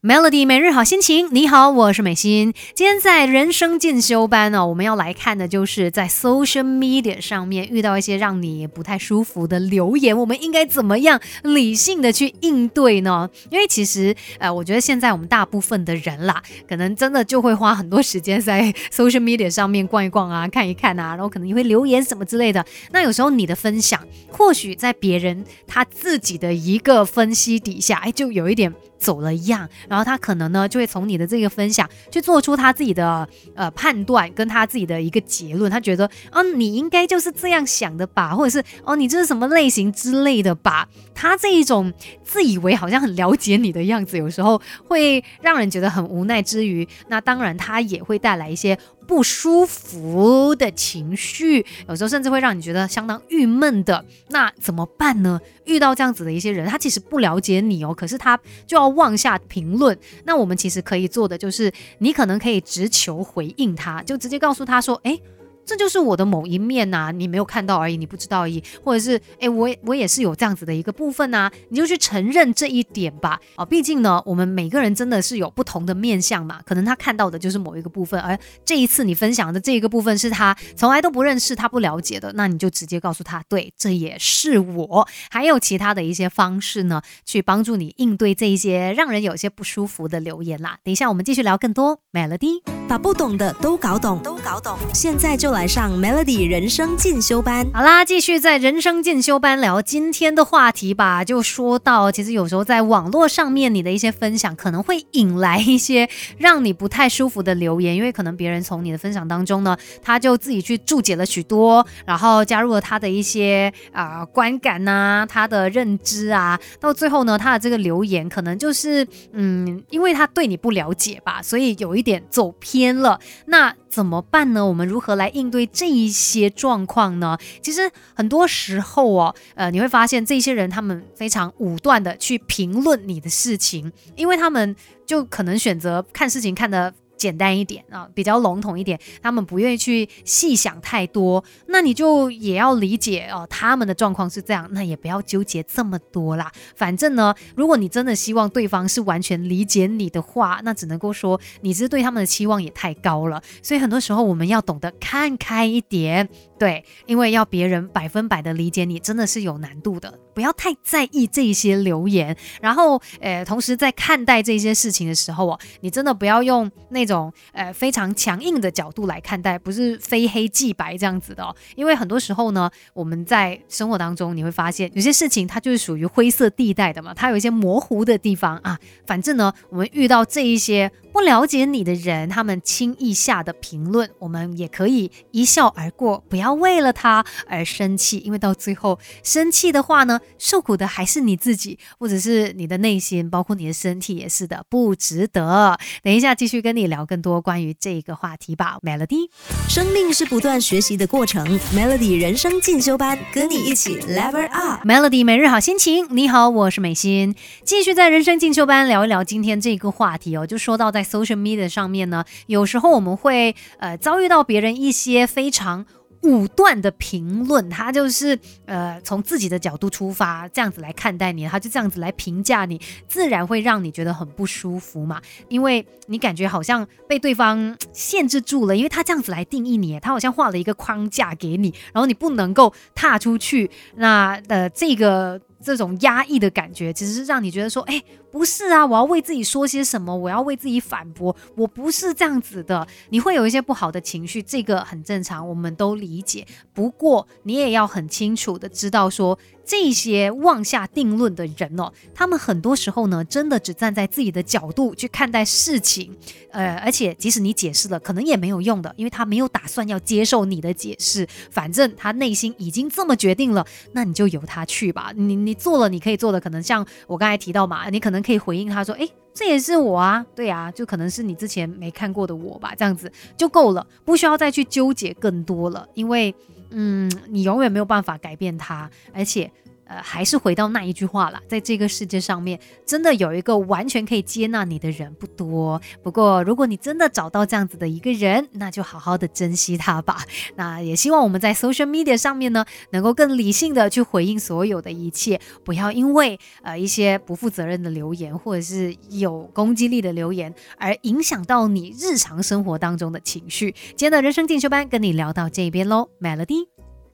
Melody 每日好心情，你好，我是美心。今天在人生进修班呢，我们要来看的就是在 social media 上面遇到一些让你不太舒服的留言，我们应该怎么样理性的去应对呢？因为其实呃，我觉得现在我们大部分的人啦，可能真的就会花很多时间在 social media 上面逛一逛啊，看一看啊，然后可能也会留言什么之类的。那有时候你的分享，或许在别人他自己的一个分析底下，哎，就有一点。走了样，然后他可能呢就会从你的这个分享去做出他自己的呃判断，跟他自己的一个结论。他觉得，嗯，你应该就是这样想的吧，或者是哦，你这是什么类型之类的吧。他这一种自以为好像很了解你的样子，有时候会让人觉得很无奈之余，那当然他也会带来一些。不舒服的情绪，有时候甚至会让你觉得相当郁闷的。那怎么办呢？遇到这样子的一些人，他其实不了解你哦，可是他就要妄下评论。那我们其实可以做的就是，你可能可以直球回应他，就直接告诉他说：“哎。”这就是我的某一面呐，你没有看到而已，你不知道而已，或者是哎，我我也是有这样子的一个部分呐，你就去承认这一点吧。啊，毕竟呢，我们每个人真的是有不同的面相嘛，可能他看到的就是某一个部分，而这一次你分享的这一个部分是他从来都不认识、他不了解的，那你就直接告诉他，对，这也是我。还有其他的一些方式呢，去帮助你应对这一些让人有些不舒服的留言啦。等一下我们继续聊更多 Melody，把不懂的都搞懂，都搞懂，现在就来。上 Melody 人生进修班，好啦，继续在人生进修班聊今天的话题吧。就说到，其实有时候在网络上面，你的一些分享可能会引来一些让你不太舒服的留言，因为可能别人从你的分享当中呢，他就自己去注解了许多，然后加入了他的一些啊观感呐，他的认知啊，到最后呢，他的这个留言可能就是嗯，因为他对你不了解吧，所以有一点走偏了。那怎么办呢？我们如何来应对这一些状况呢？其实很多时候哦，呃，你会发现这些人他们非常武断的去评论你的事情，因为他们就可能选择看事情看的。简单一点啊，比较笼统一点，他们不愿意去细想太多，那你就也要理解哦，他们的状况是这样，那也不要纠结这么多啦。反正呢，如果你真的希望对方是完全理解你的话，那只能够说你是对他们的期望也太高了。所以很多时候我们要懂得看开一点，对，因为要别人百分百的理解你，真的是有难度的。不要太在意这些留言，然后，呃，同时在看待这些事情的时候哦，你真的不要用那种呃非常强硬的角度来看待，不是非黑即白这样子的哦。因为很多时候呢，我们在生活当中你会发现，有些事情它就是属于灰色地带的嘛，它有一些模糊的地方啊。反正呢，我们遇到这一些。不了解你的人，他们轻易下的评论，我们也可以一笑而过，不要为了他而生气，因为到最后生气的话呢，受苦的还是你自己，或者是你的内心，包括你的身体也是的，不值得。等一下继续跟你聊更多关于这个话题吧，Melody。生命是不断学习的过程，Melody 人生进修班，跟你一起 Level Up。Melody 每日好心情，你好，我是美心，继续在人生进修班聊一聊今天这个话题哦，就说到在。Social media 上面呢，有时候我们会呃遭遇到别人一些非常武断的评论，他就是呃从自己的角度出发这样子来看待你，他就这样子来评价你，自然会让你觉得很不舒服嘛，因为你感觉好像被对方限制住了，因为他这样子来定义你，他好像画了一个框架给你，然后你不能够踏出去，那呃这个。这种压抑的感觉，其实是让你觉得说，哎，不是啊，我要为自己说些什么，我要为自己反驳，我不是这样子的。你会有一些不好的情绪，这个很正常，我们都理解。不过，你也要很清楚的知道说。这些妄下定论的人哦，他们很多时候呢，真的只站在自己的角度去看待事情，呃，而且即使你解释了，可能也没有用的，因为他没有打算要接受你的解释。反正他内心已经这么决定了，那你就由他去吧。你你做了，你可以做的，可能像我刚才提到嘛，你可能可以回应他说，诶，这也是我啊，对啊，就可能是你之前没看过的我吧，这样子就够了，不需要再去纠结更多了，因为。嗯，你永远没有办法改变他，而且，呃，还是回到那一句话啦，在这个世界上面，真的有一个完全可以接纳你的人不多。不过，如果你真的找到这样子的一个人，那就好好的珍惜他吧。那也希望我们在 social media 上面呢，能够更理性的去回应所有的一切，不要因为呃一些不负责任的留言或者是有攻击力的留言而影响到你日常生活当中的情绪。今天的人生进修班跟你聊到这边喽，Melody。